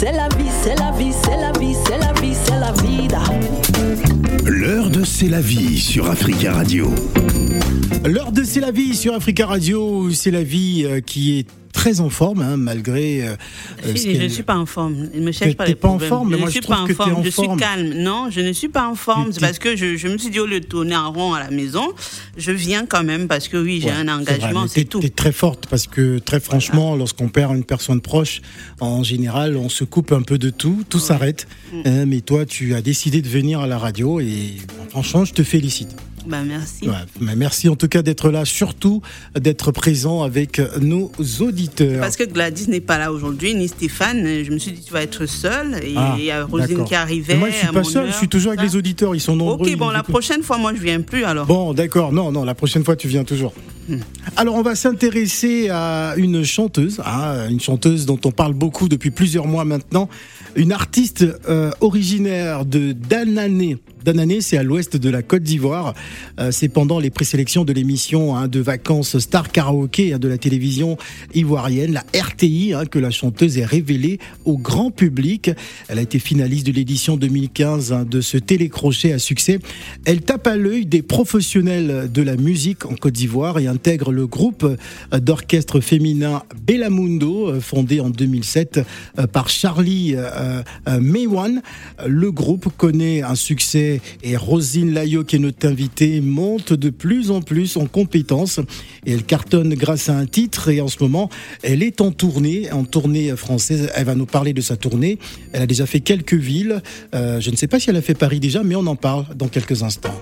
c'est la vie, c'est la vie, c'est la vie, c'est la vie, c'est la vida. L'heure de C'est la vie sur Africa Radio. L'heure de C'est la vie sur Africa Radio, c'est la vie euh, qui est très en forme, hein, malgré. euh, euh, Je ne qu'elle- suis pas en forme. Ne me cherche pas les pas en forme, mais je moi, ne je suis trouve pas en que forme. en je forme. suis calme. Non, je ne suis pas en forme. Tu- C'est parce que je, je me suis dit, au lieu de tourner en rond à la maison, je viens quand même parce que oui, j'ai Ouais, un engagement, c'est tout. T'es très forte parce que très franchement, lorsqu'on perd une personne proche, en général, on se coupe un peu de tout, tout s'arrête. Mm. Euh, mais toi, tu as décidé de venir à la radio et franchement, je te félicite. Ben, merci. Ouais, merci en tout cas d'être là, surtout d'être présent avec nos auditeurs. Parce que Gladys n'est pas là aujourd'hui, ni Stéphane. Je me suis dit, tu vas être seule. Et Ah, il y a Rosine qui arrivait. Mais moi, je suis à pas mon seul, heure, je suis toujours avec les auditeurs, ils sont nombreux. Ok, bon, la prochaine fois, moi, je viens plus alors. Bon, d'accord. Non, non, la prochaine fois, tu viens toujours. Alors, on va s'intéresser à une chanteuse, hein, une chanteuse dont on parle beaucoup depuis plusieurs mois maintenant, une artiste euh, originaire de Danané. Danané, c'est à l'ouest de la Côte d'Ivoire. Euh, c'est pendant les présélections de l'émission hein, de vacances Star Karaoke hein, de la télévision ivoirienne, la RTI, hein, que la chanteuse est révélée au grand public. Elle a été finaliste de l'édition 2015 hein, de ce télécrochet à succès. Elle tape à l'œil des professionnels de la musique en Côte d'Ivoire et intègre le groupe euh, d'orchestre féminin Bellamundo, euh, fondé en 2007 euh, par Charlie Maywan. Le groupe connaît un succès et Rosine Layo, qui est notre invitée, monte de plus en plus en compétences et elle cartonne grâce à un titre et en ce moment, elle est en tournée, en tournée française. Elle va nous parler de sa tournée. Elle a déjà fait quelques villes. Euh, je ne sais pas si elle a fait Paris déjà, mais on en parle dans quelques instants.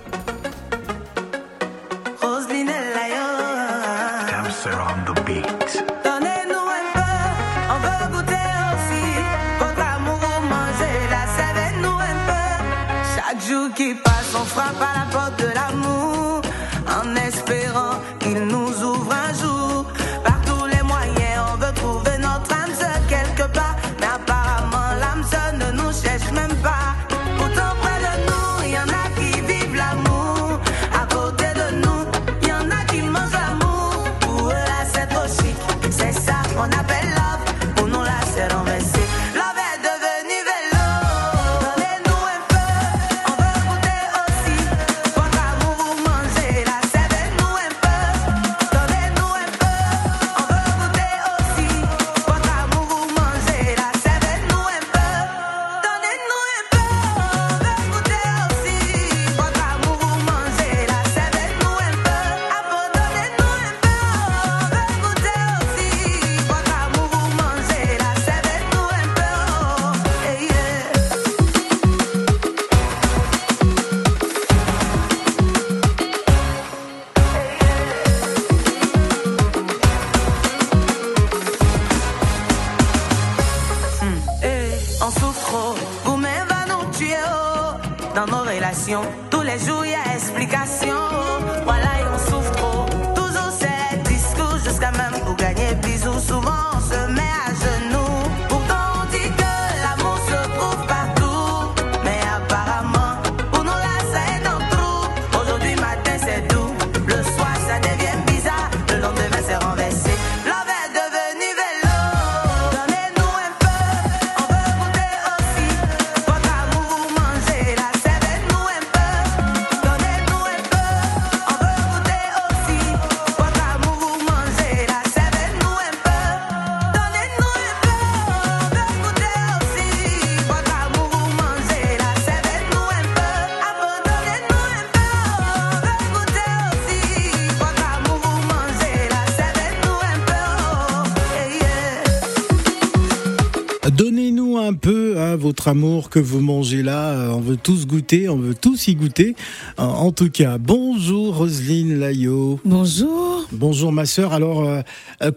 Votre amour que vous mangez là. Euh, On veut tous goûter, on veut tous y goûter. Euh, En tout cas, bonjour Roselyne Layo. Bonjour. Bonjour ma sœur. Alors, euh,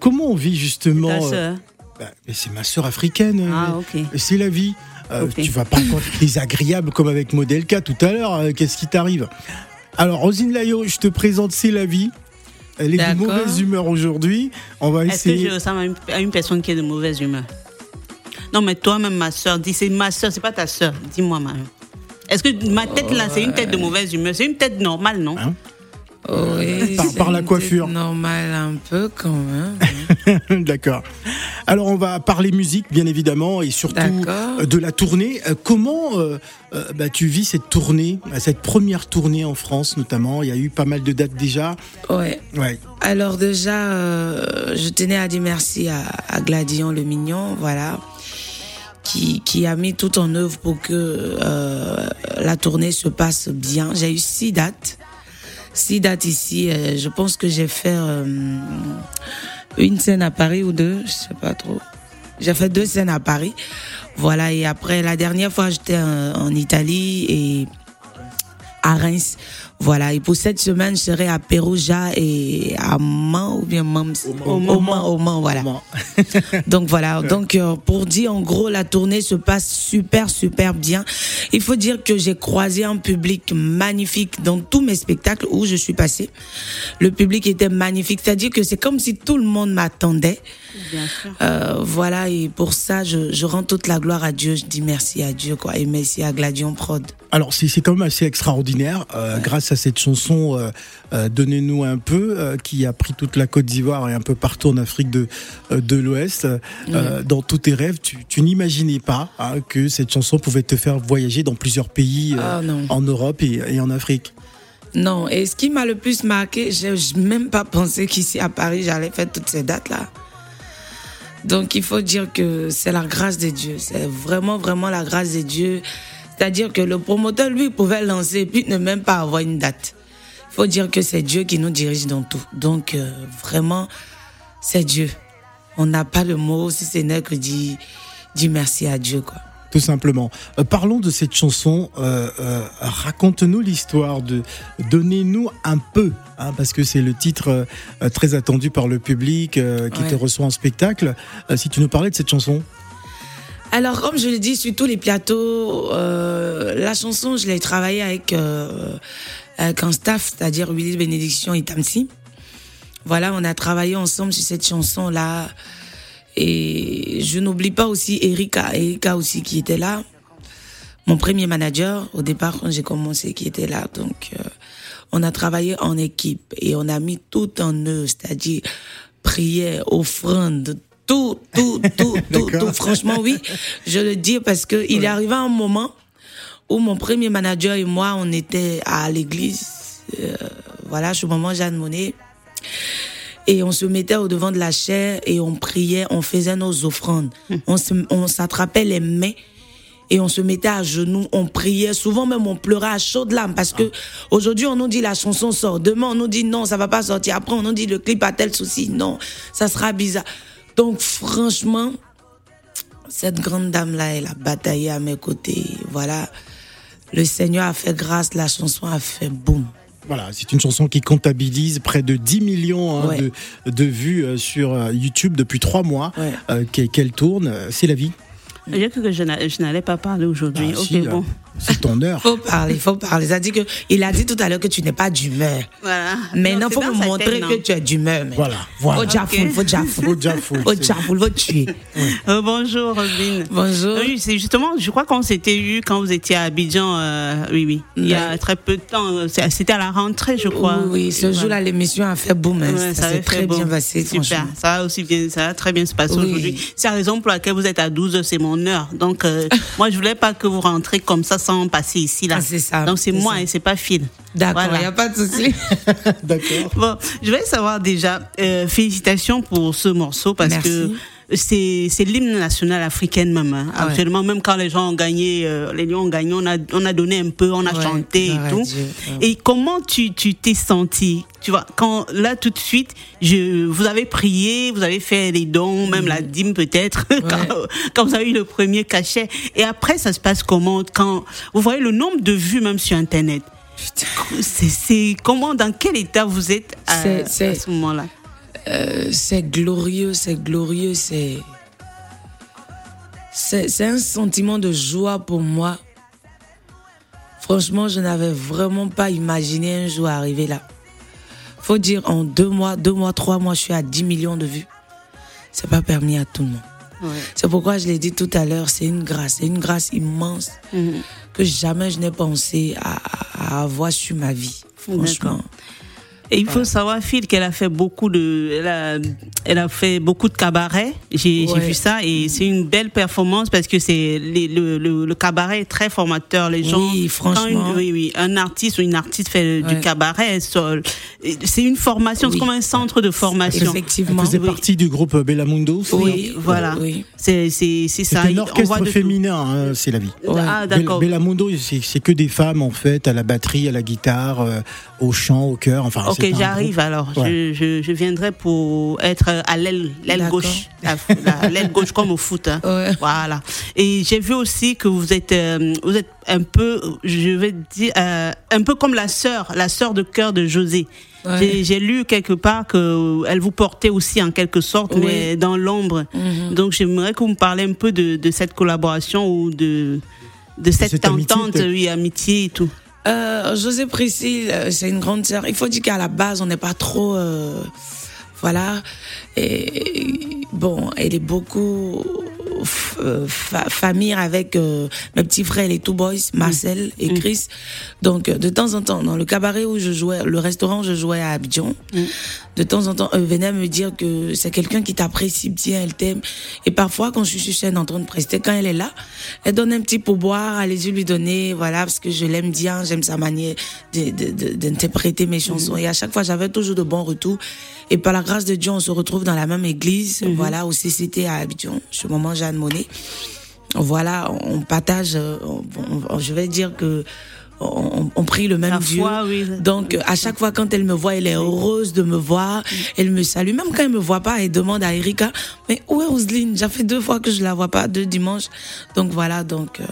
comment on vit justement Ta sœur. bah, C'est ma sœur africaine. Ah, ok. C'est la vie. Euh. Tu vas pas être désagréable comme avec Modelka tout à l'heure. euh, Qu'est-ce qui t'arrive? Alors, Roselyne Layo, je te présente C'est la vie. Elle est de mauvaise humeur aujourd'hui. On va Est-ce que essayer. je ressemble à une, à une personne qui est de mauvaise humeur? Non, mais toi-même, ma soeur, dis c'est ma soeur, c'est pas ta soeur. Dis-moi, ma. Est-ce que ma tête là, c'est une tête de mauvaise humeur? C'est une tête normale, non? Hein? Oui, Par- la coiffure. tête normale un peu quand même. D'accord. Alors on va parler musique bien évidemment et surtout de la tournée. Euh, Comment euh, euh, bah, tu vis cette tournée, cette première tournée en France notamment? Il y a eu pas mal de dates déjà. Ouais. Ouais. Alors déjà, euh, je tenais à dire merci à, à Gladion le Mignon, voilà, qui, qui a mis tout en œuvre pour que euh, la tournée se passe bien. J'ai eu six dates, six dates ici. euh, je pense que j'ai fait euh, une scène à Paris ou deux, je sais pas trop. J'ai fait deux scènes à Paris, voilà. Et après, la dernière fois, j'étais en, en Italie et à Reims. Voilà, et pour cette semaine, je serai à Pérouja et à Mans ou bien Mans. Au Mans, au Mans, voilà. Donc voilà, donc euh, pour dire en gros, la tournée se passe super, super bien. Il faut dire que j'ai croisé un public magnifique dans tous mes spectacles où je suis passée. Le public était magnifique, c'est-à-dire que c'est comme si tout le monde m'attendait. Bien sûr. Euh, voilà, et pour ça, je, je rends toute la gloire à Dieu. Je dis merci à Dieu, quoi, et merci à Gladion Prod. Alors c'est c'est quand même assez extraordinaire euh, grâce à cette chanson euh, euh, Donnez-nous un peu euh, qui a pris toute la Côte d'Ivoire et un peu partout en Afrique de euh, de l'Ouest. Euh, Dans tous tes rêves, tu, tu n'imaginais pas hein, que cette chanson pouvait te faire voyager dans plusieurs pays euh, Ah, en Europe et, et en Afrique. Non, et ce qui m'a le plus marqué, j'ai j'ai même pas pensé qu'ici à Paris, j'allais faire toutes ces dates-là. Donc il faut dire que c'est la grâce de Dieu. C'est vraiment, vraiment la grâce de Dieu. C'est-à-dire que le promoteur, lui, pouvait lancer et puis ne même pas avoir une date. Il faut dire que c'est Dieu qui nous dirige dans tout. Donc euh, vraiment, c'est Dieu. On n'a pas le mot, si ce n'est que dire, merci à Dieu, quoi. Tout simplement. Euh, parlons de cette chanson. euh, euh, Raconte-nous l'histoire de Donnez-nous un peu, hein, parce que c'est le titre très attendu par le public qui Ouais. te reçoit en spectacle. Si tu nous parlais de cette chanson. Alors, comme je l'ai dit, sur tous les plateaux, la chanson, je l'ai travaillée avec, avec un staff, c'est-à-dire Willy Bénédiction et Tamsi. Voilà, on a travaillé ensemble sur cette chanson-là. Et je n'oublie pas aussi Erika, Erika aussi qui était là. Mon premier manager, au départ, quand j'ai commencé, qui était là. Donc, euh, on a travaillé en équipe et on a mis tout en eux, c'est-à-dire prière, offrande, tout, tout, tout, tout, tout. Franchement, oui, je le dis parce que il est arrivé un moment où mon premier manager et moi, on était à l'église, euh, voilà, chez maman Jeanne Monnet. Et on se mettait au devant de la chair et on priait, on faisait nos offrandes. On se- on s'attrapait les mains et on se mettait à genoux, on priait. Souvent même on pleurait à chaudes larmes parce que aujourd'hui on nous dit la chanson sort, demain on nous dit non ça va pas sortir, après on nous dit le clip a tel souci, non ça sera bizarre. Donc franchement, cette grande dame là, elle a bataillé à mes côtés. Voilà, le Seigneur a fait grâce, la chanson a fait boum. Voilà, c'est une chanson qui comptabilise près de 10 millions hein, Ouais. de, de vues euh, sur euh, YouTube depuis trois mois Ouais. euh, qu'elle tourne. C'est la vie. J'ai cru que je n'a- je n'allais pas parler aujourd'hui. Ah, ok, si, bon. euh, C'est ton heure. Faut parler, faut parler. Ça dit que il a dit tout à l'heure que tu n'es pas d'humeur. Voilà. Maintenant, c'est faut me montrer que tu es d'humeur. Voilà, voilà. Jafoul, faut jafoul. Faut jafoul, Faut tuer. Euh, bonjour, Robin. Bonjour. Oui, c'est justement, je crois qu'on s'était eu quand vous étiez à Abidjan, euh, oui, oui. Il y a très peu de temps. C'était à la rentrée, je crois. Oui, oui, ce Voilà. jour-là, l'émission a fait boum. hein. Ouais, ça s'est très bien passé, Super. Ça va aussi bien, ça va très bien se passer Oui. aujourd'hui. C'est la raison pour laquelle vous êtes à 12 heures, c'est mon heure. Donc, euh, moi, je voulais pas que vous rentrez comme ça sans passer ici, là. Ah, c'est ça, Donc, c'est c'est moi ça. et c'est pas Phil. D'accord, il Voilà. n'y a pas de souci. D'accord. Bon, je voulais savoir déjà, euh, félicitations pour ce morceau parce Merci. que c'est l'hymne national africain même. hein. Ah ouais. Actuellement, même quand les gens ont gagné, euh, les Lions ont gagné, on a, on a donné un peu, on a Ouais, chanté et tout. Dieu, ouais. Et comment tu tu t'es senti? Tu vois, quand là tout de suite, je vous avez prié, vous avez fait les dons, même la dîme peut-être quand, quand vous avez eu le premier cachet. Et après, ça se passe comment? Quand vous voyez le nombre de vues même sur Internet c'est comment, dans quel état vous êtes à ce moment-là? Euh, c'est glorieux, c'est glorieux, c'est. C'est un sentiment de joie pour moi. Franchement, je n'avais vraiment pas imaginé un jour arriver là. Faut dire, en deux mois, deux mois, trois mois, je suis à 10 millions de vues. C'est pas permis à tout le monde. C'est pourquoi je l'ai dit tout à l'heure, c'est une grâce, c'est une grâce immense que jamais je n'ai pensé à, à avoir sur ma vie. Franchement. Et il faut savoir, Phil, qu'elle a fait beaucoup de, elle a, elle a fait beaucoup de cabaret. J'ai Ouais. vu ça et c'est une belle performance parce que c'est le, le, le cabaret est très formateur. Les gens, Oui, quand franchement. une- oui, oui, un artiste ou une artiste fait du cabaret, elle c'est une formation, c'est comme un centre de formation. Elle Effectivement. faisait Oui. partie du groupe Bellamundo. Oui, hein. Voilà, Oui. C'est c'est c'est ça. C'est un On voit orchestre de féminin, hein, c'est la vie. Ah d'accord. Bella- Bellamundo, c'est c'est que des femmes en fait, à la batterie, à la guitare, euh, au chant, au chœur. Enfin, Ok, j'arrive alors. Ouais. Je, je, je viendrai pour être à l'aile l'aile D'accord. gauche. La- la- L'aile gauche comme au foot. hein. Ouais. Voilà. Et j'ai vu aussi que vous êtes, euh, vous êtes un peu, je vais dire, euh, un peu comme la sœur, la sœur de cœur de José. Ouais. J'ai- lu quelque part que elle vous portait aussi en quelque sorte, Oui. mais dans l'ombre. Mhm. Donc j'aimerais que vous me parlez un peu de, de cette collaboration ou de de cette, cette entente, oui, amitié et tout. Euh, José Priscille, euh, c'est une grande sœur. Il faut dire qu'à la base, on n'est pas trop. euh, voilà. Et bon, elle est beaucoup euh, fa- famille avec euh, mes petits frères, les Two Boys, Marcel et Chris. Donc, euh, de temps en temps, dans le cabaret où je jouais, le restaurant où je jouais à Abidjan, de temps en temps, eux venaient me dire que c'est quelqu'un qui t'apprécie bien, elle t'aime. Et parfois, quand je suis sur scène en train de prester, quand elle est là, elle donne un petit pourboire, allez-y lui donner, voilà, parce que je l'aime bien, j'aime sa manière d'interpréter mes chansons. Et à chaque fois, j'avais toujours de bons retours. Et par la grâce de Dieu, on se retrouve dans la même église, voilà, au CCT à Abidjan, chez maman Jeanne Monnet. Voilà, on partage, on- on- je vais dire que on, on prie le même La Dieu. foi, oui. Donc, à chaque fois, quand elle me voit, elle est heureuse de me voir. Elle me salue. Même quand elle me voit pas, elle demande à Erika, mais où est Roselyne? Ça fait deux fois que je la vois pas, deux dimanches. Donc voilà, donc, euh,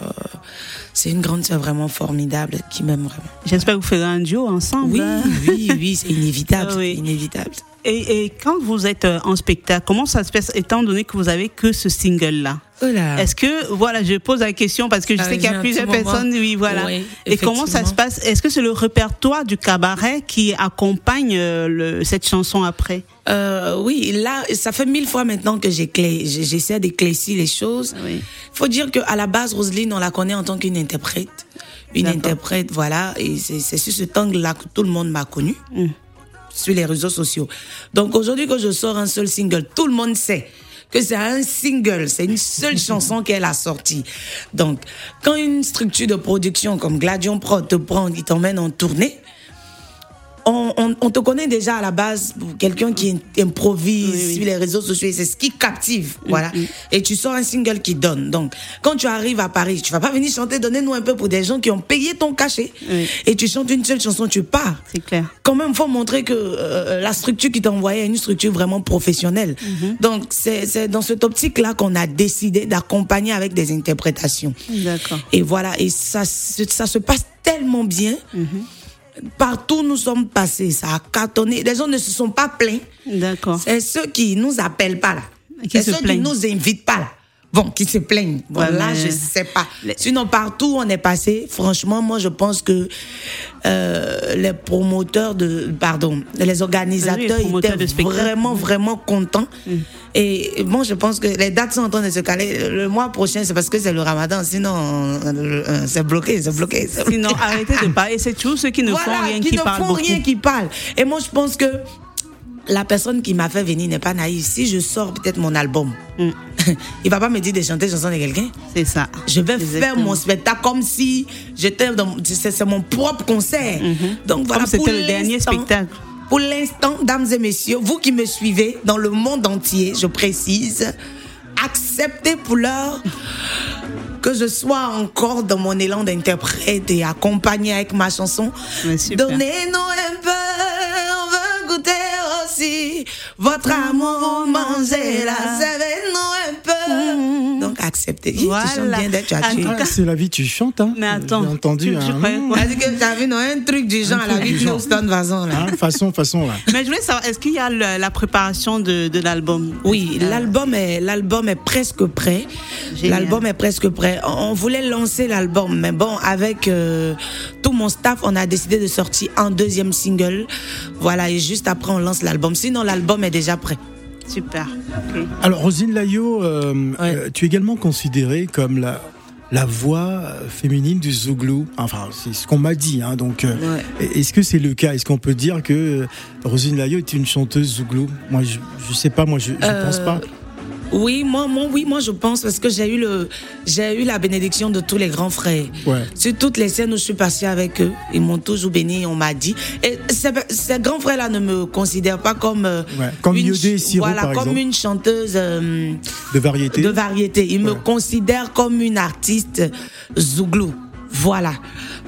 c'est une grande sœur vraiment formidable qui m'aime vraiment. J'espère que vous ferez un duo ensemble. Oui, hein. oui, oui, c'est inévitable. Ah oui. inévitable. Et, et quand vous êtes euh, en spectacle, comment ça se passe étant donné que vous avez que ce single-là? Oh. Est-ce que, voilà, je pose la question parce que je Ah, sais qu'il y a plusieurs personnes, oui, voilà. Oui, et comment ça se passe? Est-ce que c'est le répertoire du cabaret qui accompagne euh, le, cette chanson après? Euh, oui, là, ça fait mille fois maintenant que j'essaie d'éclaircir les choses. Oui. faut dire qu'à la base, Roselyne, on la connaît en tant qu'une interprète. Une interprète, voilà. Et c'est sur cet angle-là que tout le monde m'a connue. Mm. Sur les réseaux sociaux. Donc aujourd'hui, quand je sors un seul single, tout le monde sait que c'est un single, c'est une seule chanson qu'elle a sortie. Donc, quand une structure de production comme Gladion Pro te prend, il t'emmène en tournée, on, on- on te connaît déjà à la base pour quelqu'un qui improvise Oui, oui. sur les réseaux sociaux et c'est ce qui captive, voilà. Et tu sors un single qui donne. Donc, quand tu arrives à Paris, tu vas pas venir chanter, donnez-nous un peu pour des gens qui ont payé ton cachet. Oui. Et tu chantes une seule chanson, tu pars. C'est clair. Quand même, faut montrer que euh, la structure qui t'a envoyé est une structure vraiment professionnelle. Mhm. Donc, c'est dans cette optique-là qu'on a décidé d'accompagner avec des interprétations. D'accord. Et voilà, et ça, ça se passe tellement bien. Partout où nous sommes passés, ça a cartonné. Les gens ne se sont pas plaints. D'accord. C'est ceux qui nous appellent pas là. Qui C'est se ceux qui nous invitent pas là. Bon, qui se plaignent. Bon, Ouais, là, je sais pas. Les- Sinon, partout où on est passé, franchement, moi, je pense que euh, les promoteurs de, pardon, les organisateurs Oui, de étaient vraiment, vraiment contents. Et bon, je pense que les dates sont en train de se caler. Le mois prochain, c'est parce que c'est le ramadan. Sinon, euh, euh, c'est bloqué, c'est bloqué. bloqué. Sinon, arrêtez de parler. C'est toujours ceux qui ne Voilà, font rien qui, qui, ne parlent font rien qui parlent. Et moi, je pense que la personne qui m'a fait venir n'est pas naïve. Si je sors peut-être mon album, Mm. il va pas me dire de chanter chanson de quelqu'un. C'est ça. Je vais faire mon spectacle comme si j'étais dans. C'est mon propre concert. Donc voilà. Mm-hmm. Comme c'était pour le dernier spectacle. Pour l'instant, dames et messieurs, vous qui me suivez dans le monde entier, je précise, acceptez pour l'heure que je sois encore dans mon élan d'interprète et accompagné avec ma chanson. Donnez-nous un peu, on veut goûter aussi votre amour, manger la Donc acceptez. Tu chantes Voilà. bien d'être tout Ah, cas- c'est la vie, tu chantes, hein Mais attends, J'ai entendu. tu- hein, quoi? Parce que t'as vu, non, un truc du genre, la vie genre. Houston façon, là. Hein, façon, façon, là. Mais je voulais savoir, est-ce qu'il y a le- la préparation de, de l'album? Oui, Euh, l'album est l'album est presque prêt. L'album est presque prêt. On on voulait lancer l'album, mais bon, avec euh, tout mon staff, on a décidé de sortir un deuxième single. Voilà, et juste après on lance l'album. Sinon, l'album est déjà prêt. Super. Alors, Rosine Layo, euh, Ouais. euh, tu es également considérée comme la, la voix euh, féminine du Zouglou. Enfin, c'est ce qu'on m'a dit. Hein, donc, euh, Ouais. est-ce que c'est le cas? Est-ce qu'on peut dire que Rosine Layo est une chanteuse Zouglou? Moi, je, je sais pas. Moi, je, je Euh, pense pas. Oui, moi, moi, oui, moi, je pense parce que j'ai eu le, j'ai eu la bénédiction de tous les grands frères. Ouais. Sur toutes les scènes où je suis passée avec eux, ils m'ont toujours béni, on m'a dit. Et ces, ces grands frères-là ne me considèrent pas comme, euh, Ouais, comme une, Yodé et Siro, voilà, par comme exemple. une chanteuse euh, De variété. de variété. Ils me considèrent comme une artiste zouglou. Voilà.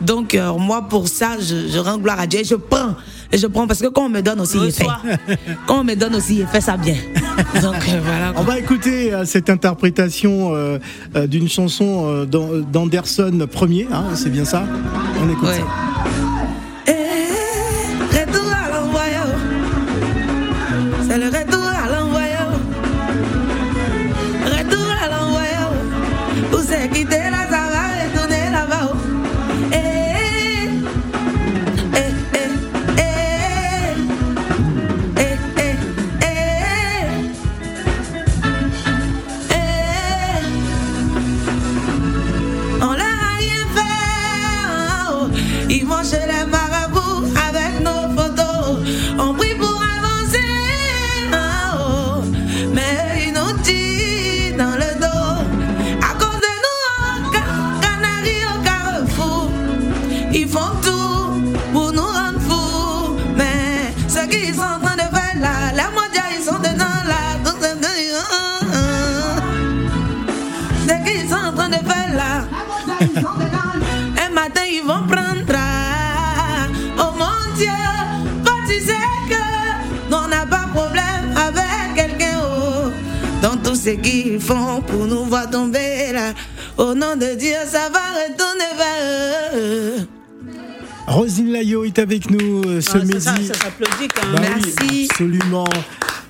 Donc euh, moi pour ça, je, je rends gloire à Dieu et je prends. Et je prends parce que quand on me donne aussi, il fait. Quand on me donne aussi, il fait ça bien. Donc euh, voilà. On va écouter euh, cette interprétation d'une chanson d'An- d'Anderson premier, hein, c'est bien ça? On écoute Ouais. ça. Nom de Dieu, ça va retourner vers eux. Rosine Layo est avec nous euh, ce Ah, midi. ça, ça s'applaudit quand Bah même. oui, Merci. absolument.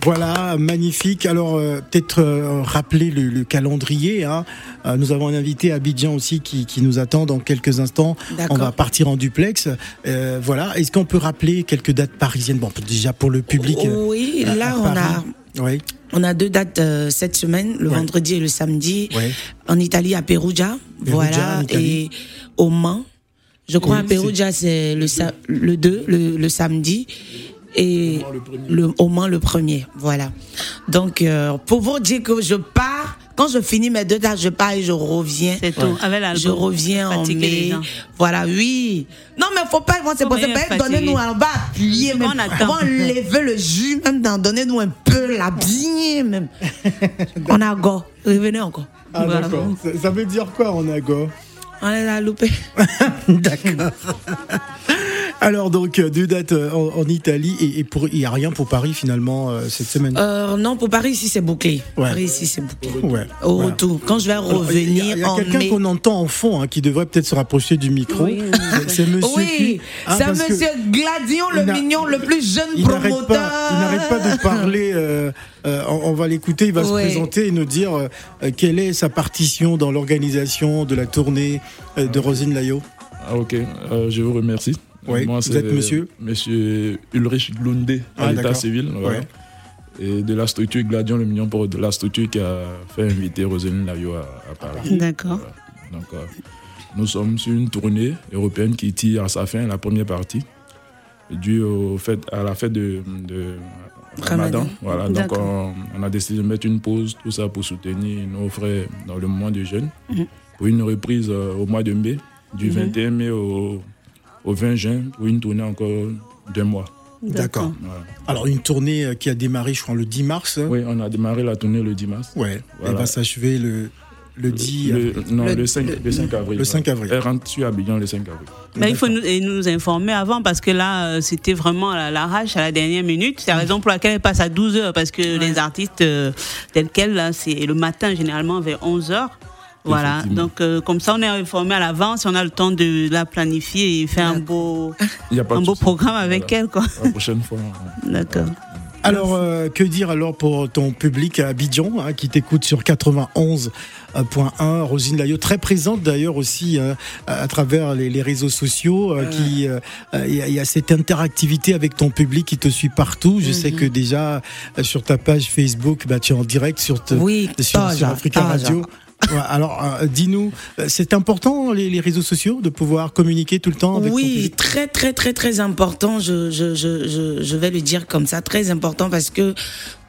Voilà, magnifique. Alors, euh, peut-être euh, rappeler le, le calendrier. Hein. Euh, nous avons un invité à Abidjan aussi qui, qui nous attend dans quelques instants. On va partir en duplex. Euh, voilà. Est-ce qu'on peut rappeler quelques dates parisiennes? Bon, déjà pour le public. Oui, là à on a. Oui. On a deux dates euh, cette semaine, le Ouais. vendredi et le samedi. Ouais. En Italie, à Perugia. Perugia, voilà. Et au Mans. Je crois Oui, à Perugia, c'est le, le 2, le, le samedi. Et le, au Mans, le premier. Voilà. Donc, euh, pour vous dire que je pars, quand je finis mes deux dates, je pars et je reviens. C'est tout. Avec l'album. Je reviens en les mai. gens. Voilà, oui. Non, mais faut pas, c'est pas fatiguer. donnez-nous, on va appuyer, même. On attend. On va lever le jus, même, d'en donnez-nous un peu, la bien, même. on a go. Revenez encore. Ah, Voilà. d'accord. Ça, ça veut dire quoi en ago On est là, loupé. D'accord. Alors donc euh, deux dates euh, en, en Italie et, et pour il y a rien pour Paris finalement euh, cette semaine? Euh, non, pour Paris, ici, c'est bouclé. Ouais. Paris, ici, c'est bouclé. ouais. Au voilà. retour. Quand je vais Alors, Il y a, il revenir y a quelqu'un mai. qu'on entend en fond hein, qui devrait peut-être se rapprocher du micro. Oui. C'est- C'est Monsieur. Oui, qui- hein, c'est monsieur Gladion, le mignon, le plus jeune Il promoteur. pas, il n'arrête pas de parler. euh, euh, on, on va l'écouter. Il va se présenter et nous dire quelle est sa partition dans l'organisation de la tournée euh, de Rosine Layo. Ah, ok, Euh, je vous remercie. Oui, Moi, vous êtes monsieur Monsieur Ulrich Glundé, Ah, à l'état d'accord. civil. voilà. Ouais. Et de la structure Gladion Le Mignon pour de la structure qui a fait inviter Roselyne Layo à, à Paris. D'accord. Voilà. Donc, euh, nous sommes sur une tournée européenne qui tire à sa fin la première partie, due au fait, à la fête de, de Ramadan. Voilà, donc D'accord. on, on a décidé de mettre une pause, tout ça pour soutenir nos frères dans le mois de jeûne, Mhm. pour une reprise euh, au mois de mai, du Mhm. 21 mai au, au 20 juin, pour une tournée encore d'un mois. D'accord. Alors une tournée euh, qui a démarré, je crois, le 10 mars. Oui, on a démarré la tournée le 10 mars. Ouais. Voilà. Elle va s'achever le le 10 Le, non, Le- le, 5, le- le 5 avril. le 5 avril. Elle rentre sur Abidjan le 5 avril. Mais il faut nous, nous informer avant parce que là, euh, c'était vraiment à l'arrache à la dernière minute. C'est la raison pour laquelle elle passe à 12 heures parce que les artistes euh, tels quels, là, c'est le matin généralement vers 11 heures. Voilà, donc euh, comme ça on est informé à l'avance, on a le temps de la planifier et faire un beau, Il y a pas un beau programme avec Voilà. elle. Quoi. La prochaine fois. D'accord. Alors, euh, que dire alors pour ton public à Abidjan, hein, qui t'écoute sur 91.1, Rosine Layo, très présente d'ailleurs aussi hein, à, travers les, les réseaux sociaux, euh, qui euh, euh, il y, a- il y a cette interactivité avec ton public qui te suit partout. Je sais que déjà euh, sur ta page Facebook, bah, tu es en direct sur, te- Oui, sur, sur Africa. Radio. Ouais, alors, euh, dis-nous, euh, c'est important les, les réseaux sociaux de pouvoir communiquer tout le temps avec Oui, très très très très important. Je, je, je, je, je vais le dire comme ça, très important parce que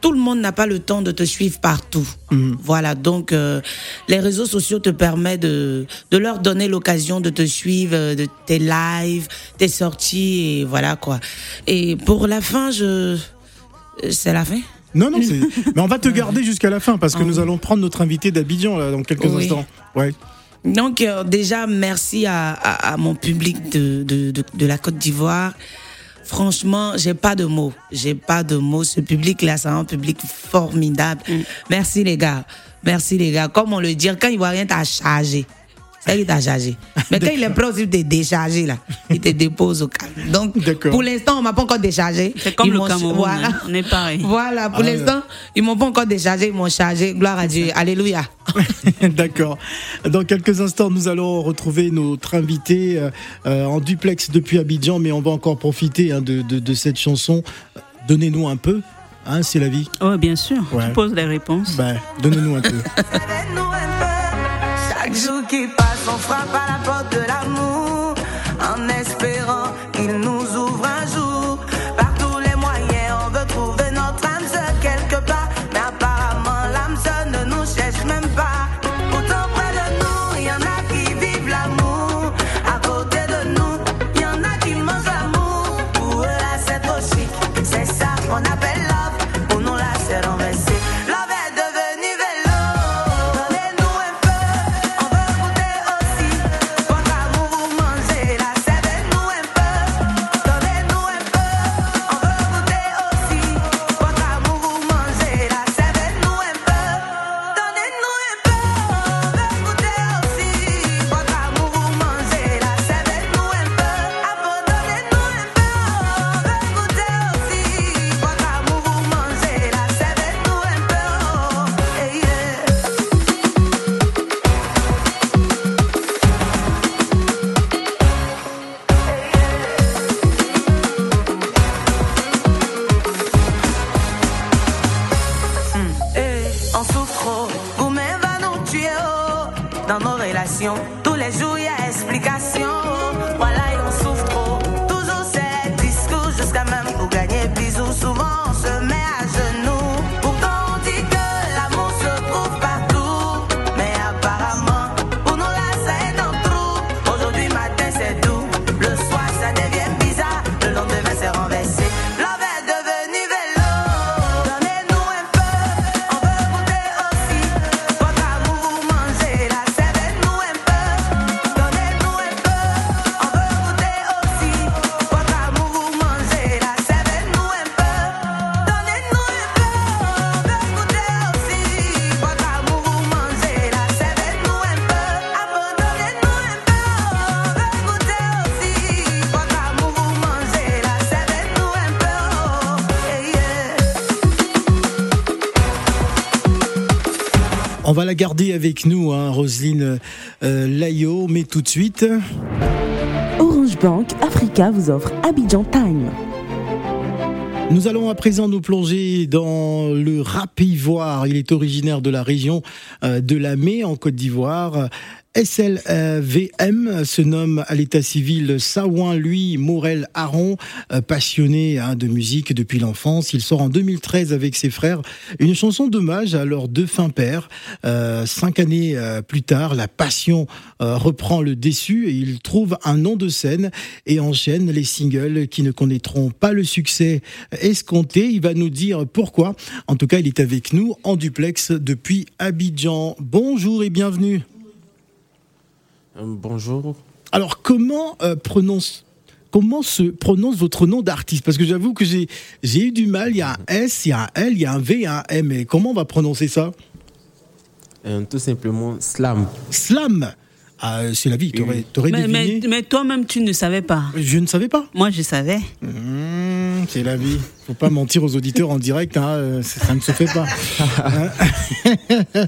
tout le monde n'a pas le temps de te suivre partout. Mhm. Voilà, donc euh, les réseaux sociaux te permettent de, de leur donner l'occasion de te suivre, euh, de tes lives, tes sorties et voilà quoi. Et pour la fin, je c'est la fin? Non, non, c'est. Mais on va te garder jusqu'à la fin parce que nous allons prendre notre invité d'Abidjan là dans quelques Oui. instants. Ouais. Donc euh, déjà merci à, à, à mon public de, de, de, de la Côte d'Ivoire. Franchement, j'ai pas de mots. J'ai pas de mots. Ce public-là, c'est un public formidable. Merci les gars. Merci les gars. Comme on le dit, quand il voit rien t'a chargé. C'est qu'il t'a chargé. Mais quand il est prêt aussi de te décharger, là, il te dépose au calme. Donc, pour l'instant, on m'a pas encore déchargé. C'est comme Ils le Cameroun, Voilà. hein. On est pareil. Voilà, pour Ah, l'instant, ils m'ont pas encore déchargé, ils m'ont chargé. Gloire à Dieu. Alléluia. D'accord. Dans quelques instants, nous allons retrouver notre invité euh, euh, en duplex depuis Abidjan, mais on va encore profiter hein, de, de- de cette chanson. Donnez-nous un peu, hein, c'est la vie. Oui, bien sûr. Ouais. Tu poses les réponses. Ben, donnez-nous un peu. Chaque jour qui passe, on frappe à la porte de l'amour. On va la garder avec nous, hein, Roselyne euh, Layo, mais tout de suite. Orange Bank Africa vous offre Abidjan Time. Nous allons à présent nous plonger dans le rap ivoire. Il est originaire de la région euh, de la Mé en Côte d'Ivoire. SLVM se nomme à l'état civil Saouin, lui, Morel Aron, euh, passionné hein, de musique depuis l'enfance. Il sort en 2013 avec ses frères une chanson d'hommage à leurs deux fins pères. Euh, cinq années euh, plus tard, la passion reprend le déçu et il trouve un nom de scène et enchaîne les singles qui ne connaîtront pas le succès escompté. Il va nous dire pourquoi. En tout cas, il est avec nous en duplex depuis Abidjan. Bonjour et bienvenue. Euh, Bonjour. Alors, comment euh, prononce Comment se prononce votre nom d'artiste? Parce que j'avoue que j'ai j'ai eu du mal. Il y a un S, il y a un L, il y a un V, il y a un M. Et comment on va prononcer ça? Euh, tout simplement Slam. Slam. Ah, c'est la vie. T'aurais t'aurais Mais, mais, deviné mais toi-même, tu ne savais pas. Je ne savais pas. Moi, je savais. Mmh, c'est la vie. Faut pas mentir aux auditeurs en direct, hein, euh, ça ça ne se fait pas.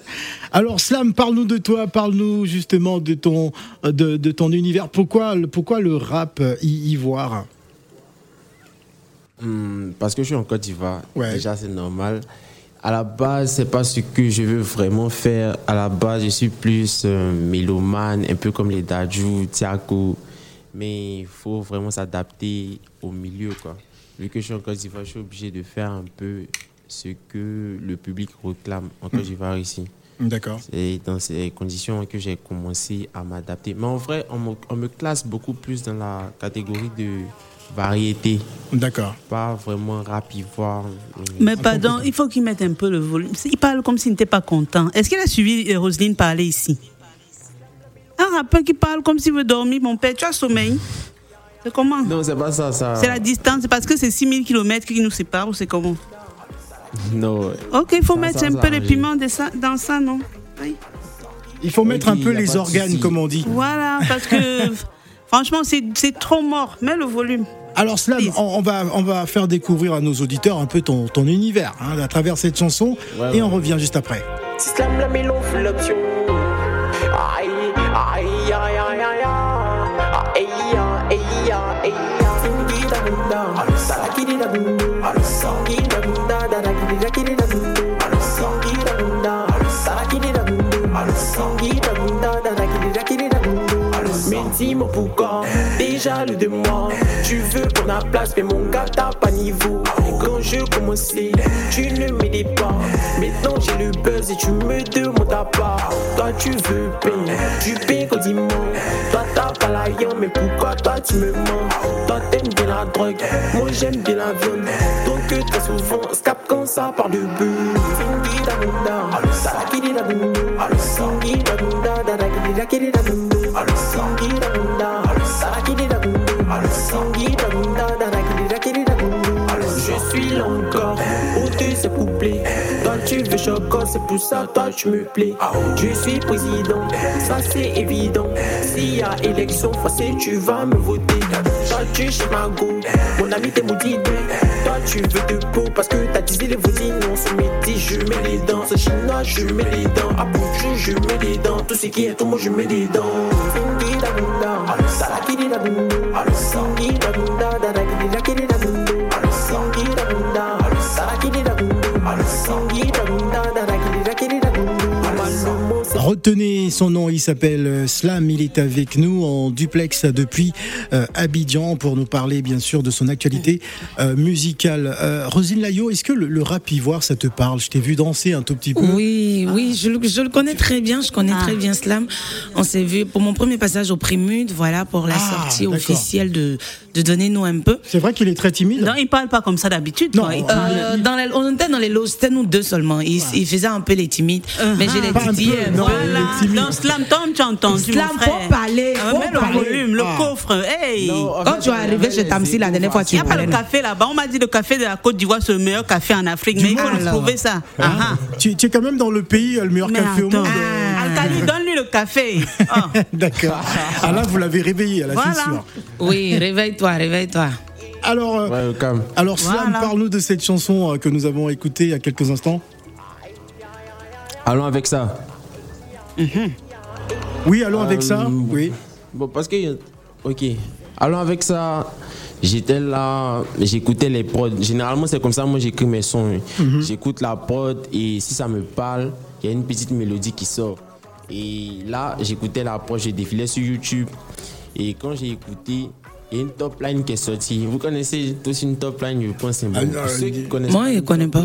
Alors Slam, parle-nous de toi, parle-nous justement de ton de, de ton univers. Pourquoi le- pourquoi le rap euh, ivoire? Hum, parce que je suis en Côte d'Ivoire. Ouais. Déjà, c'est normal. À la base, c'est pas ce que je veux vraiment faire. À la base, je suis plus euh, mélomane, un peu comme les Dajou, Tiako. Mais il faut vraiment s'adapter au milieu, quoi. Vu que je suis en Côte d'Ivoire, je suis obligé de faire un peu ce que le public réclame en Côte d'Ivoire ici. D'accord. C'est dans ces conditions que j'ai commencé à m'adapter. Mais en vrai, on me, on me classe beaucoup plus dans la catégorie de variété. D'accord. Pas vraiment rap ivoire. Mais pardon, il faut qu'il mette un peu le volume. Il parle comme s'il n'était pas content. Est-ce qu'il a suivi euh, Roselyne parler ici? Un rappeur qui parle comme s'il veut dormir, mon père, tu as sommeil? C'est comment? Non, c'est pas ça. ça... C'est la distance, c'est parce que c'est 6000 km qui nous séparent ou c'est comment? Non. Ok, il faut Ça, mettre ça, un ça peu de arrive. piment de ça- dans ça, non? Oui. Il faut mettre un peu les organes, comme on dit. Voilà, parce que franchement, c'est trop mort. Mets le volume. Alors Slam, on, on va, on va faire découvrir à nos auditeurs un peu ton, ton univers hein, à travers cette chanson Ouais, et ouais. on revient juste après. Slam la mélon fait l'option. Aïe, aïe, aïe, aïe, aïe, aïe. Aïe, aïe, aïe, aïe. Tingi da bunda, salakiri da bundu. Sangi da bunda, Mais dis-moi pourquoi, déjà le de moi. Tu veux qu'on a place, mais mon gars t'as pas niveau. Quand je commençais, tu ne m'aidais pas. Maintenant j'ai le buzz et tu me demandes à part. Toi tu veux payer, tu payes quasiment. Toi t'as pas la viande, mais pourquoi toi tu me mens? Toi t'aimes bien la drogue, moi j'aime bien la viande. Donc très souvent, on se quand ça parle de bœuf. Singi da bunda, salakiri da bundu. Singi da bunda, darakiri da kiri da bundu. Singi da bunda, salakiri da. Singi da bunda, darakiri da kiri da. Je suis là encore, au deuxième couplet. Toi tu veux choco, c'est pour ça, toi tu me plais. Je suis président, ça c'est évident. S'il y a élection, forcée, tu vas me voter. Toi tu chez Mago, mon ami t'es maudit. Toi tu veux de peau parce que t'as disé les voisines. On se métis, je mets les dents. C'est chinois, je mets les dents. À Bouchou, je mets les dents. Tout ce qui est tout, moi je mets les dents. Bunda, bunda, Retenez son nom, il s'appelle euh, Slam, il est avec nous en duplex depuis euh, Abidjan pour nous parler bien sûr de son actualité euh, musicale. Euh, Rosine Layo, est-ce que le, le rap ivoire ça te parle? Je t'ai vu danser un tout petit peu. Oui, oui, je, le- je le connais très bien, je connais Ah. très bien Slam. On s'est vu pour mon premier passage au Prémude, voilà, pour la Ah, sortie officielle de, de Donnez-nous un peu. C'est vrai qu'il est très timide. Non, il parle pas comme ça d'habitude. Non, quoi. Il euh, Euh, dans les- on était dans les loges, c'était nous deux seulement. Il, il faisait un peu les timides, mais je l'ai Pas dit peu, hier. non. voilà. il. Dans Slam Tom, tu as entendu Slam, mon frère. faut parler, faut mets le parler. volume, le Ah. coffre. Hey. Quand tu es arrivé chez Tamsi la dernière fois, Il tu n'y a pas le café là-bas. On m'a dit le café de la Côte d'Ivoire, c'est le meilleur café en Afrique. Mais il faut le Alors. prouver ça. Ah, ah. Tu, es quand même dans le pays, euh, le meilleur Mais café au monde. Alcali, donne-lui le café. D'accord. Ah là, vous l'avez réveillé, Voilà. c'est sûr. Oui, réveille-toi, réveille-toi. Alors, euh, alors Slam, Voilà. parle-nous de cette chanson euh, que nous avons écoutée il y a quelques instants. Allons avec ça. Oui, allons avec ça. Oui. Bon, parce que. Ok. Allons avec ça. J'étais là, j'écoutais les prods. Généralement, c'est comme ça, moi, j'écris mes sons. J'écoute la prod et si ça me parle, il y a une petite mélodie qui sort. Et là, j'écoutais la prod, je défilais sur YouTube. Et quand j'ai écouté, il y a une top line qui est sortie. Vous connaissez tous une top line, je pense. Ah, non, ceux qui il- connaissent Moi, je une connais pas.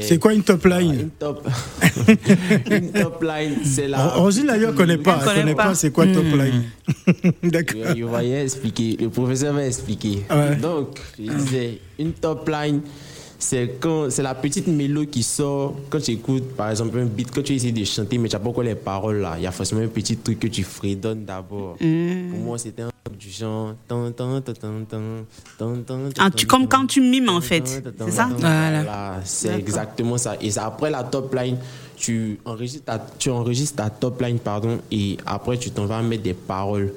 C'est quoi une top Ah, line une top. une top line, c'est la. Ro- Rosine d'ailleurs connaît pas, Elle elle connaît pas, pas. c'est quoi top line. D'accord. Je, vais expliquer. Le professeur va expliquer. Ouais. Donc, je disais, une top line, c'est quand c'est la petite mélodie qui sort quand tu écoutes, par exemple, un beat, quand tu essaies de chanter, mais tu n'as pas encore les paroles là. Il y a forcément un petit truc que tu fredonnes d'abord. Pour moi, c'était un truc du genre. Ah, tu- comme quand tu mimes, en fait. C'est ça? Voilà. c'est exactement ça. Et c'est après la top line, tu enregistres ta, tu enregistres ta top line, pardon, et après tu t'en vas mettre des paroles.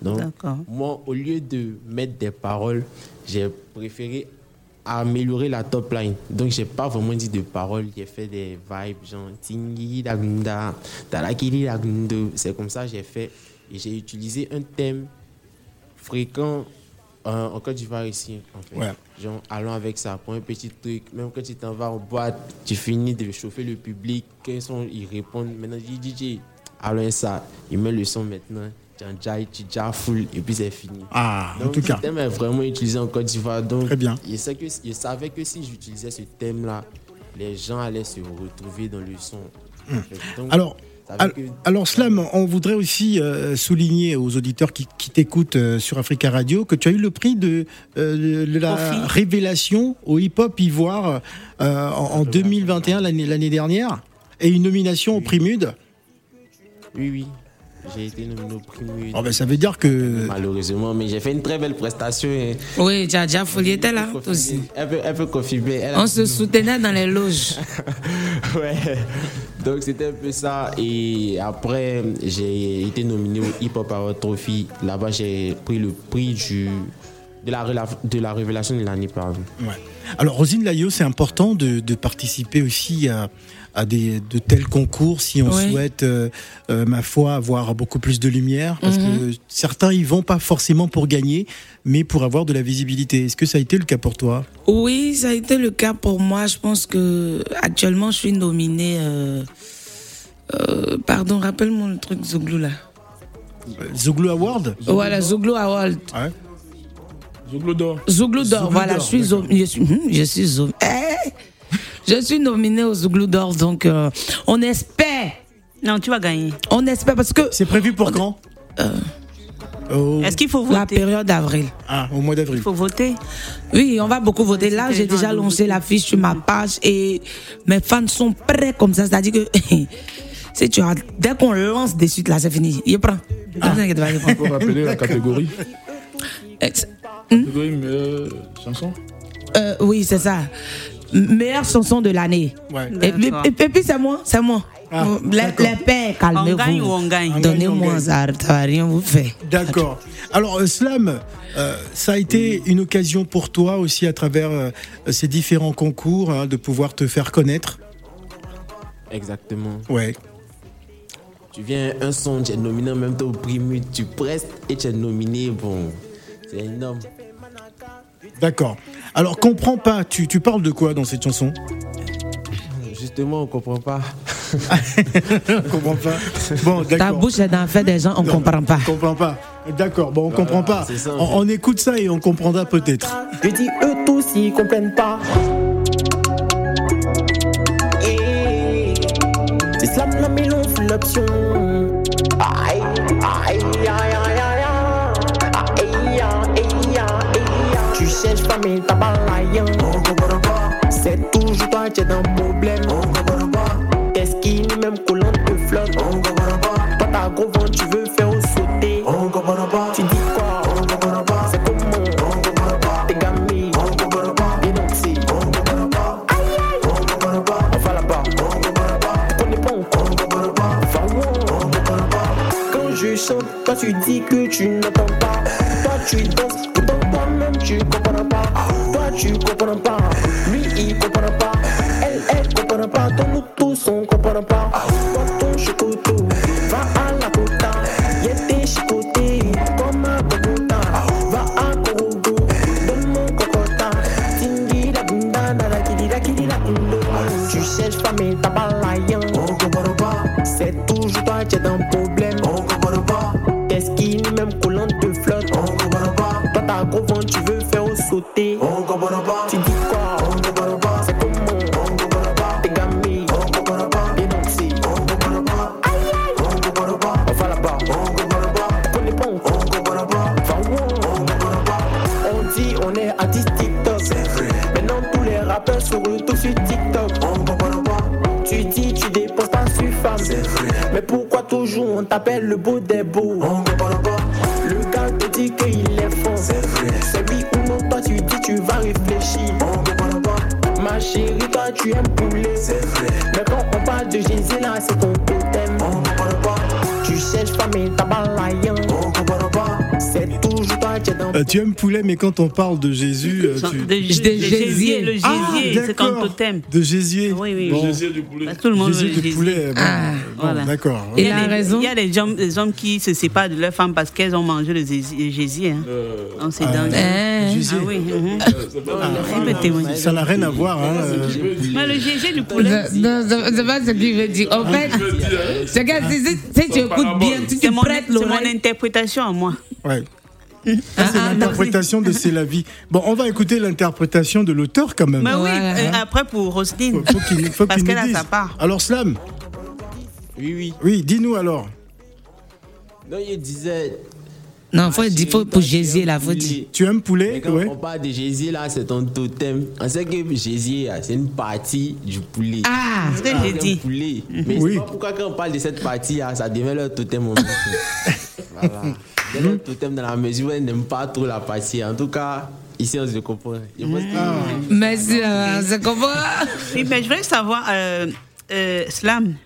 Donc, D'accord. moi, au lieu de mettre des paroles, j'ai préféré améliorer la top line. Donc, j'ai pas vraiment dit de paroles, j'ai fait des vibes genre tingi dagunda, tarakiri dagundo. C'est comme ça que j'ai fait. Et j'ai utilisé un thème fréquent Euh, en Côte d'Ivoire ici, en fait. Ouais. Genre, allons avec ça pour un petit truc. Même quand tu t'en vas en boîte, tu finis de chauffer le public. Quels sont, ils répondent. Maintenant, je dis DJ, allons ça. Il met le son maintenant. En tu déjà full et puis c'est fini. Ah, en Donc, tout ce cas. thème est vraiment utilisé en Côte d'Ivoire. Donc, Très bien. Je, sais que, je savais que si j'utilisais ce thème-là, les gens allaient se retrouver dans le son. en. Donc, Hmm. Alors, alors Slam, on voudrait aussi euh, souligner aux auditeurs qui, qui t'écoutent euh, sur Africa Radio que tu as eu le prix de, euh, de la Profi. révélation au hip-hop ivoire euh, en, en 2021, l'année l'année dernière, et une nomination au prix Mud. Oui, oui. J'ai été nominé au prix. Oh, ben, ça veut dire que Malheureusement, mais j'ai fait une très belle prestation. et- Oui, Dja Folie était là aussi. Elle peut, elle peut confirmer. Elle a- On se soutenait dans les loges. ouais. Donc c'était un peu ça. Et après, j'ai été nominé au Hip Hop Award Trophy. Là-bas, j'ai pris le prix du, de, la, de la révélation de l'année, pardon. Ouais. Alors, Rosine Layo, c'est important de, de participer aussi à, à des, de tels concours si on Oui. souhaite, euh, euh, ma foi, avoir beaucoup plus de lumière. Parce que certains y vont pas forcément pour gagner, mais pour avoir de la visibilité. Est-ce que ça a été le cas pour toi? Oui, ça a été le cas pour moi. Je pense que actuellement, je suis nominée. euh, euh, pardon, rappelle-moi le truc Zouglou là. Zouglou Award? Voilà, Zouglou Award. Ouais. Zouglou d'or. Zouglou d'or, voilà, je suis, je suis, hum, je suis, zo- Eh je suis nominée au Zouglou d'or, donc euh, on espère, Non, tu vas gagner. on espère parce que C'est prévu pour quand? Au- Est-ce qu'il faut la voter? période d'avril. Ah, au mois d'avril. Il faut voter? Oui, on va beaucoup voter. Là, j'ai déjà lancé l'affiche sur ma page et mes fans sont prêts comme ça. C'est-à-dire que si tu as, dès qu'on lance des suites, là, c'est fini. Il prend. Ah. Prend. Pour rappeler la catégorie. Ex- Catégorie meilleure chanson. Euh, oui, c'est ça. Meilleure chanson de l'année. Ouais. Et, puis- D'accord. et puis- et puis c'est moi, c'est moi. Ah, les, d'accord. les pères, On gagne ou calmez-vous. on gagne On Donnez-moi ça, ça rien vous faire. D'accord. Alors, euh, Slam, euh, ça a été une occasion pour toi aussi à travers euh, ces différents concours hein, de pouvoir te faire connaître? Exactement. Ouais. Tu viens un son, tu es nominé en même temps au prix Mud, tu prestes et tu es nominé. Bon, c'est énorme. D'accord. Alors, comprends pas, tu, tu parles de quoi dans cette chanson? Justement, on comprend pas. comprends pas. Bon, Ta bouche est dans le fait des gens, on comprend pas. comprend pas. D'accord, bon, on comprend pas. ça, on, on écoute ça et on comprendra peut-être. Je dis eux tous ils comprennent pas. C'est slam la mélon l'option. C'est toujours toi qui es dans le problème. Ni même collant te flotte? Toi t'as gros vent, tu veux faire sauter. Tu dis quoi? C'est comment? T'es gamé Aïe On va là-bas. On Quand je chante, toi tu dis que tu n'entends tu comprends pas. Lui il comprend pas. Elle, elle comprend pas. Toi nous tous on comprend pas. Toi ton chocoto Va à la kota Y'a tes chicotés Comme un bogota Va à Korogo Donne mon cocota. Tingi la bunda Nala kili la kili la kundo Tu cherches pas mais t'as pas la yan C'est toujours toi qui es dans problème. Qu'est-ce qui même collant te flotte. Toi t'as gros vent tu veux t'appelle le beau des beaux. Le gars te dit qu'il est fort. C'est oui ou non toi tu dis tu vas réfléchir. Ma chérie toi tu aimes poulet. Mais quand on parle de Jésus là c'est ton totem Euh, tu aimes poulet, mais quand on parle de Jésus, euh, tu... De, de, gésier, le Ah, c'est quand totem. De Jésus. Oui, oui. Bon. Jésus du poulet. Bah, tout le monde Jésus gésier. poulet. bon, Ah, bon, voilà. D'accord. Et Il y a la des- raison Il y a des hommes, des hommes qui se séparent de leur femme parce qu'elles ont mangé le gésier, hein. Donc c'est dingue. Hein. Jésus. Ah oui. peut témoigner. Ça n'a rien à voir. Hein. euh, Mais le gésier du poulet, Non, c'est pas ce qu'il veut dire. En fait, c'est que si, tu écoutes bien, tu mon, prêtes c'est mon interprétation à moi. Ouais. Ça, c'est l'interprétation de C'est la vie. Bon, on va écouter l'interprétation de l'auteur quand même. Mais oui, Voilà. après pour Roselyne. Faut, faut qu'il faut Parce qu'il nous qu'elle a dise. sa part. Alors, Slam, Oui, oui. oui, dis-nous alors. Non, il disait. Non, faut dire, faut pour Jésus, là, faut dire. Tu aimes Mais poulet quand ouais. on parle de Jésus, là, c'est ton totem. On sait que Jésus, là, c'est une partie du poulet. Ah, C'est ce que j'ai Le dit. poulet. Mais Oui. c'est pas pourquoi quand on parle de cette partie, là, ça devient leur totem. Voilà. C'est leur totem dans la mesure où elle n'aime pas trop la partie. En tout cas, ici, on se comprend. Je pense que- merci, euh, c'est comment Oui, mais je voulais savoir, euh, euh, Slam.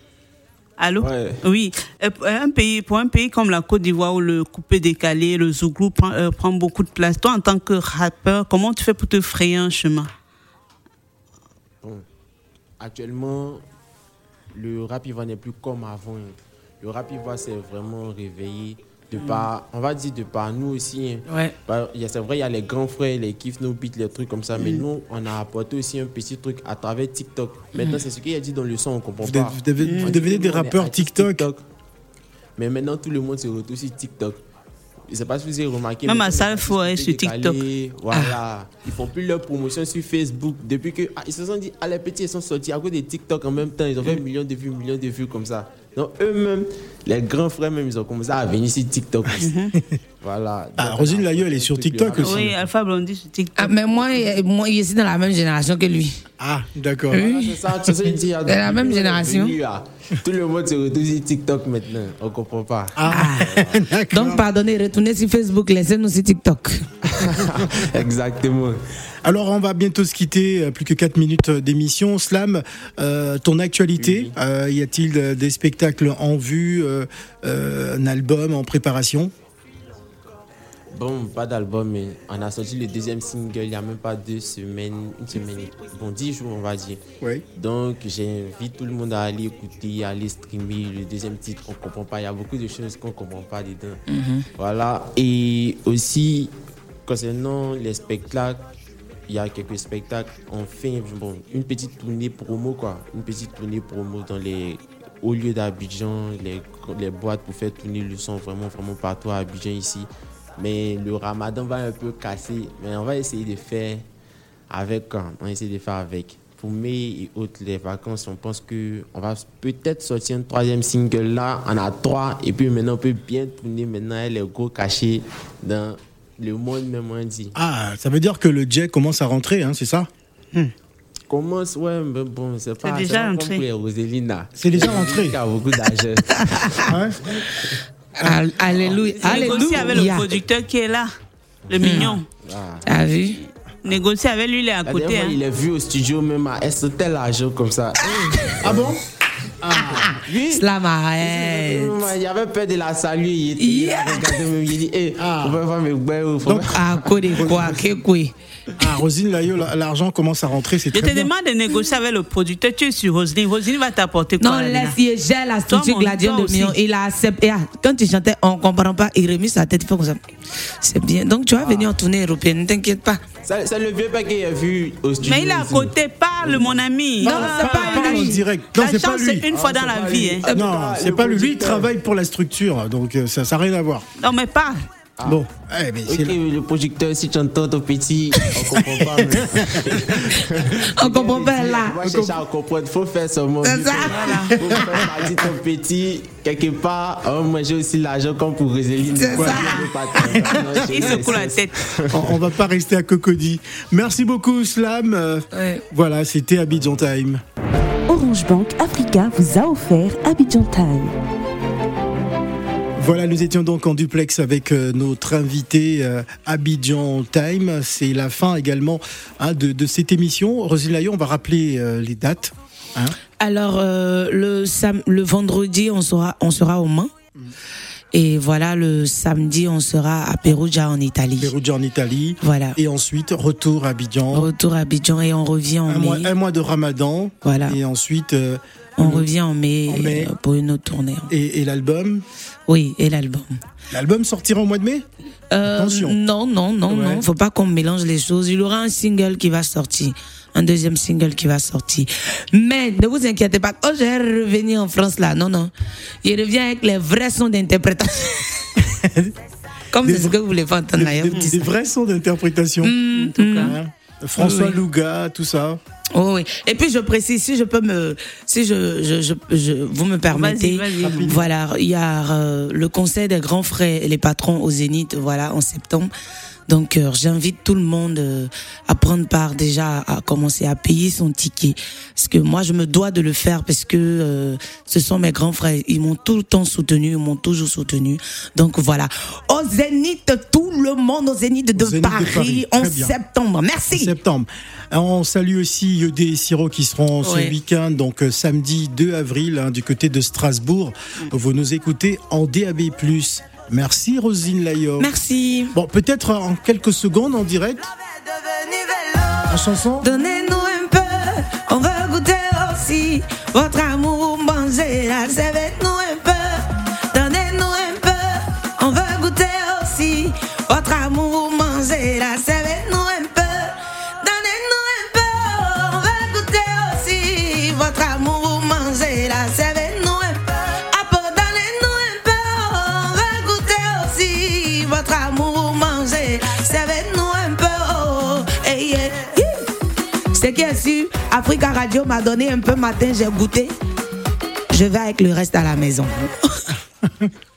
Allô? Ouais. Oui. Euh, Un pays, pour un pays comme la Côte d'Ivoire où le coupé décalé, le zouglou prend, euh, prend beaucoup de place, toi en tant que rappeur, comment tu fais pour te frayer un chemin? Bon. Actuellement, le rap ivoire n'est plus comme avant. Le rap ivoire s'est vraiment réveillé. De par, on va dire de par nous aussi. hein. Ouais. Bah, il y a- C'est vrai, il y a les grands frères, les kiffs, nos beats, les trucs comme ça. Mais nous, on a apporté aussi un petit truc à travers TikTok. Maintenant, c'est ce qu'il a dit dans le son, on comprend Vous, pas. vous devez- vous On devenez des rappeurs TikTok. Mais maintenant, tout le monde se retrouve sur TikTok. Je sais pas si vous avez remarqué. Même à Salfo, artistes ouais, sur décalés, Voilà. Ils font plus leur promotion sur Facebook. Depuis que. ah, ils se sont dit, ah, les petits, ils sont sortis à cause des TikTok en même temps. Ils ont fait millions de vues, millions de vues comme ça. Donc, eux-mêmes, les grands frères, même, ils ont commencé à venir sur TikTok aussi. voilà. Ah, Rosine on a Layo, fait elle est sur TikTok aussi. Oui, Alpha Blondie sur TikTok. Ah, mais moi, moi, je suis dans la même génération que lui. Ah, d'accord. Voilà, c'est ça, c'est ça, il la même tout le monde est génération. là. Tout le monde se retrouve sur TikTok maintenant. On comprend pas. Ah, d'accord. Donc, pardonnez, retournez sur Facebook, laissez-nous sur TikTok. Exactement. Alors, on va bientôt se quitter, euh, plus que 4 minutes euh, d'émission. Slam, euh, ton actualité, euh, y a-t-il des spectacles en vue, euh, euh, un album en préparation? Bon, pas d'album, mais on a sorti le deuxième single il n'y a même pas deux semaines, une semaine, bon, dix jours, on va dire. Oui. Donc, j'invite tout le monde à aller écouter, à aller streamer le deuxième titre. On comprend pas. Il y a beaucoup de choses qu'on comprend pas dedans. Voilà. Et aussi, concernant les spectacles, il y a quelques spectacles. On fait bon, une petite tournée promo, quoi. Une petite tournée promo dans les hauts lieux d'Abidjan, les, les boîtes pour faire tourner le son vraiment, vraiment partout à Abidjan ici. Mais le ramadan va un peu casser. Mais on va essayer de faire avec quoi On va essayer de faire avec. Pour mai et autres, les vacances, on pense que on va peut-être sortir un troisième single là. On a trois. Et puis maintenant, on peut bien tourner maintenant les gros cachés dans le monde même, on dit. Ah, ça veut dire que le jet commence à rentrer, hein, c'est ça? Commence, ouais, mais bon, c'est pas déjà c'est comme rentré. Roselina. C'est déjà rentré. Il y a beaucoup d'argent. Ah ouais Al- Alléluia. Négocier avec le Alléluia. producteur qui est là, le mignon. Ah. T'as vu Négocier avec lui, il est à côté. hein. il est vu au studio même à Estelle l'argent comme ça. Ah bon? Oui. Slam arrête. Il y avait peur de la saluer. Il, était, il regardé dit, hey, Ah. faut pas faire mes gbères, faut Donc, À quoi de quoi? Que quoi? Ah, Rosine Layo, la- l'argent commence à rentrer, c'est Je très te bien. demande de négocier avec le producteur. Tu es sur Roselyne. Roselyne va t'apporter quoi Non, là, laisse, gère la structure mon Gladion de Mion. aussi. Il a accepté. Ah, Quand il chantait, on comprend pas. Il remet sa tête. Il fait comme ça. C'est bien. Donc, tu vas venir en tournée européenne. Ne t'inquiète pas. C'est le vieux qui a vu au studio. Mais il est à côté. Parle, mon ami. Non, Ah, c'est pas parle en lui. direct. Non, La c'est pas chance, lui. c'est une fois dans la vie. hein. Non, Ah, c'est pas lui. Lui, il travaille pour la structure, donc euh, ça n'a rien à voir. Non, mais parle. Bon, eh, le projecteur, si tu entends ton petit, on comprend pas. mais- On comprend pas là. On va chercher à comprendre. faut faire son mot. C'est ça. Faut faire partie de ton petit. Quelque part, on va manger aussi l'argent comme pour Roséline. C'est ça. Il secoue la tête. on, on va pas rester à Cocody. Merci beaucoup, Slam. Euh, Ouais. Voilà, c'était Abidjan Time. Orange Bank Africa vous a offert Abidjan Time. Voilà, nous étions donc en duplex avec euh, notre invité euh, Abidjan Time. C'est la fin également hein, de, de cette émission. Rosine on va rappeler euh, les dates. hein. Alors, euh, le, vendredi, on sera, on sera au Mans. Et voilà, le samedi, on sera à Perugia en Italie. Perugia en Italie. Voilà. Et ensuite, retour à Abidjan. Retour à Abidjan et on revient en un, mai. mois, un mois de ramadan. Voilà. Et ensuite. On revient en mai, En mai. euh, pour une autre tournée. et, et l'album Oui, et l'album. L'album sortira au mois de mai Euh, Attention. Non, non, non, Ouais. non. Faut pas qu'on mélange les choses. Il y aura un single qui va sortir. Un deuxième single qui va sortir. Mais ne vous inquiétez pas. Quand je vais revenir en France là, non, non. Il revient avec les vrais sons d'interprétation. Comme c'est ce que vous voulez pas entendre Des, des- vrais sons d'interprétation. Mm, mm. Hein François oui. Louga, tout ça. Oh, oui. Et puis je précise, si je peux me, si je, je, je, je- vous me permettez, voilà, il y a euh, le conseil des grands frères et les patrons au Zénith, voilà, en septembre. Donc euh, j'invite tout le monde euh, à prendre part déjà à commencer à payer son ticket, parce que moi je me dois de le faire parce que euh, ce sont mes grands frères, ils m'ont tout le temps soutenu, ils m'ont toujours soutenu. Donc voilà, au Zénith, tout le monde au Zénith de, Au Zénith de Paris, Paris. en septembre. Merci. septembre. Alors, on salue aussi Yodé et Siro qui seront ce Ouais. week-end, donc euh, samedi 2 avril, hein, du côté de Strasbourg. Vous nous écoutez en DAB+. Merci Rosine Layo. Merci. Bon, peut-être en quelques secondes en direct, en chanson. Donnez-nous un peu, on veut goûter aussi votre amour, manger la nous un peu. Donnez-nous un peu, on veut goûter aussi votre amour, manger la Est sûr, Africa Radio m'a donné un peu matin, j'ai goûté. Je vais avec le reste à la maison.